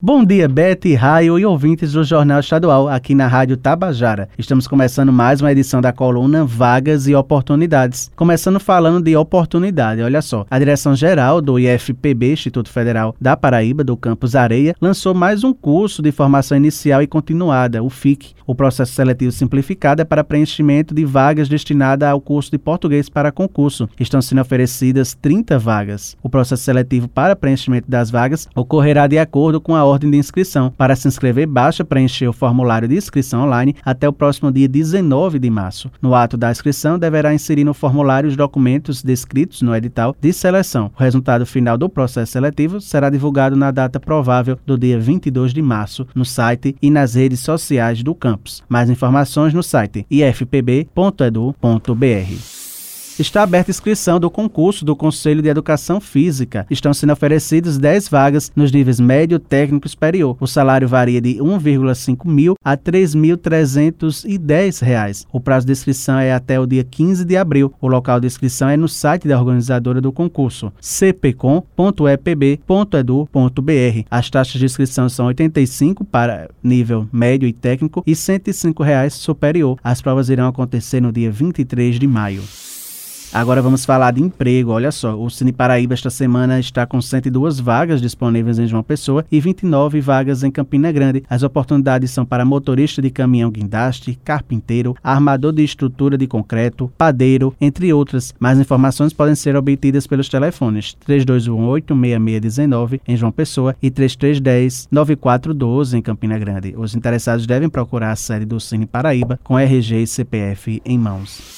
Bom dia, Bete, Raio e ouvintes do Jornal Estadual, aqui na Rádio Tabajara. Estamos começando mais uma edição da coluna Vagas e Oportunidades. Começando falando de oportunidade, olha só. A direção-geral do IFPB, Instituto Federal da Paraíba, do Campus Areia, lançou mais um curso de formação inicial e continuada, o FIC. O processo seletivo simplificado é para preenchimento de vagas destinadas ao curso de português para concurso. Estão sendo oferecidas 30 vagas. O processo seletivo para preenchimento das vagas ocorrerá de acordo com a ordem de inscrição. Para se inscrever, basta preencher o formulário de inscrição online até o próximo dia 19 de março. No ato da inscrição, deverá inserir no formulário os documentos descritos no edital de seleção. O resultado final do processo seletivo será divulgado na data provável do dia 22 de março no site e nas redes sociais do campus. Mais informações no site ifpb.edu.br. Está aberta a inscrição do concurso do Conselho de Educação Física. Estão sendo oferecidas 10 vagas nos níveis médio, técnico e superior. O salário varia de 1,5 mil a 3.310 reais. O prazo de inscrição é até o dia 15 de abril. O local de inscrição é no site da organizadora do concurso, cpcom.epb.edu.br. As taxas de inscrição são 85 para nível médio e técnico e 105 reais superior. As provas irão acontecer no dia 23 de maio. Agora vamos falar de emprego. Olha só, o Cine Paraíba esta semana está com 102 vagas disponíveis em João Pessoa e 29 vagas em Campina Grande. As oportunidades são para motorista de caminhão guindaste, carpinteiro, armador de estrutura de concreto, padeiro, entre outras. Mais informações podem ser obtidas pelos telefones 3218-6619 em João Pessoa e 3310-9412 em Campina Grande. Os interessados devem procurar a sede do Cine Paraíba com RG e CPF em mãos.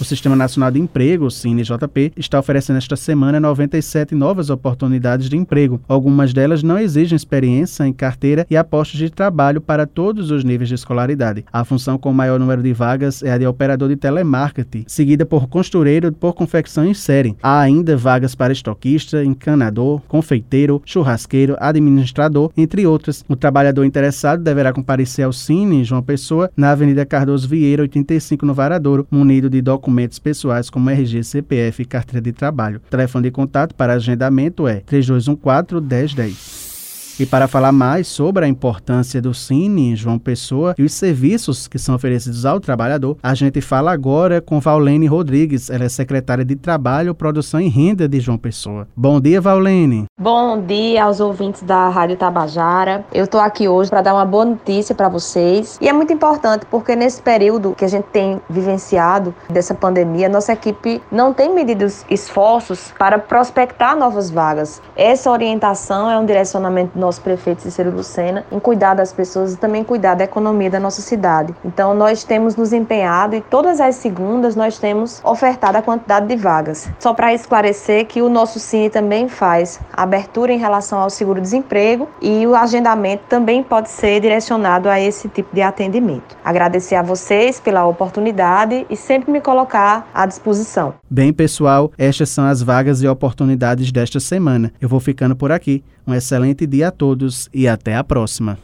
O Sistema Nacional de Emprego, o CineJP, está oferecendo esta semana 97 novas oportunidades de emprego. Algumas delas não exigem experiência em carteira e apostos de trabalho para todos os níveis de escolaridade. A função com maior número de vagas é a de operador de telemarketing, seguida por costureiro por confecção em série. Há ainda vagas para estoquista, encanador, confeiteiro, churrasqueiro, administrador, entre outras. O trabalhador interessado deverá comparecer ao Cine João Pessoa, na Avenida Cardoso Vieira, 85, no Varadouro, munido de documentos documentos pessoais como RG, CPF e carteira de trabalho. O telefone de contato para agendamento é 3214 1010. E para falar mais sobre a importância do Cine João Pessoa e os serviços que são oferecidos ao trabalhador, a gente fala agora com Vaulene Rodrigues. Ela é secretária de Trabalho, Produção e Renda de João Pessoa. Bom dia, Vaulene. Bom dia aos ouvintes da Rádio Tabajara. Eu estou aqui hoje para dar uma boa notícia para vocês. E é muito importante porque nesse período que a gente tem vivenciado dessa pandemia, nossa equipe não tem medido esforços para prospectar novas vagas. Essa orientação é um direcionamento nosso prefeito Cícero Lucena em cuidar das pessoas e também cuidar da economia da nossa cidade. Então nós temos nos empenhado e todas as segundas nós temos ofertado a quantidade de vagas. Só para esclarecer que o nosso Cine também faz abertura em relação ao seguro-desemprego e o agendamento também pode ser direcionado a esse tipo de atendimento. Agradecer a vocês pela oportunidade e sempre me colocar à disposição. Bem, pessoal, estas são as vagas e oportunidades desta semana. Eu vou ficando por aqui. Um excelente dia a todos e até a próxima.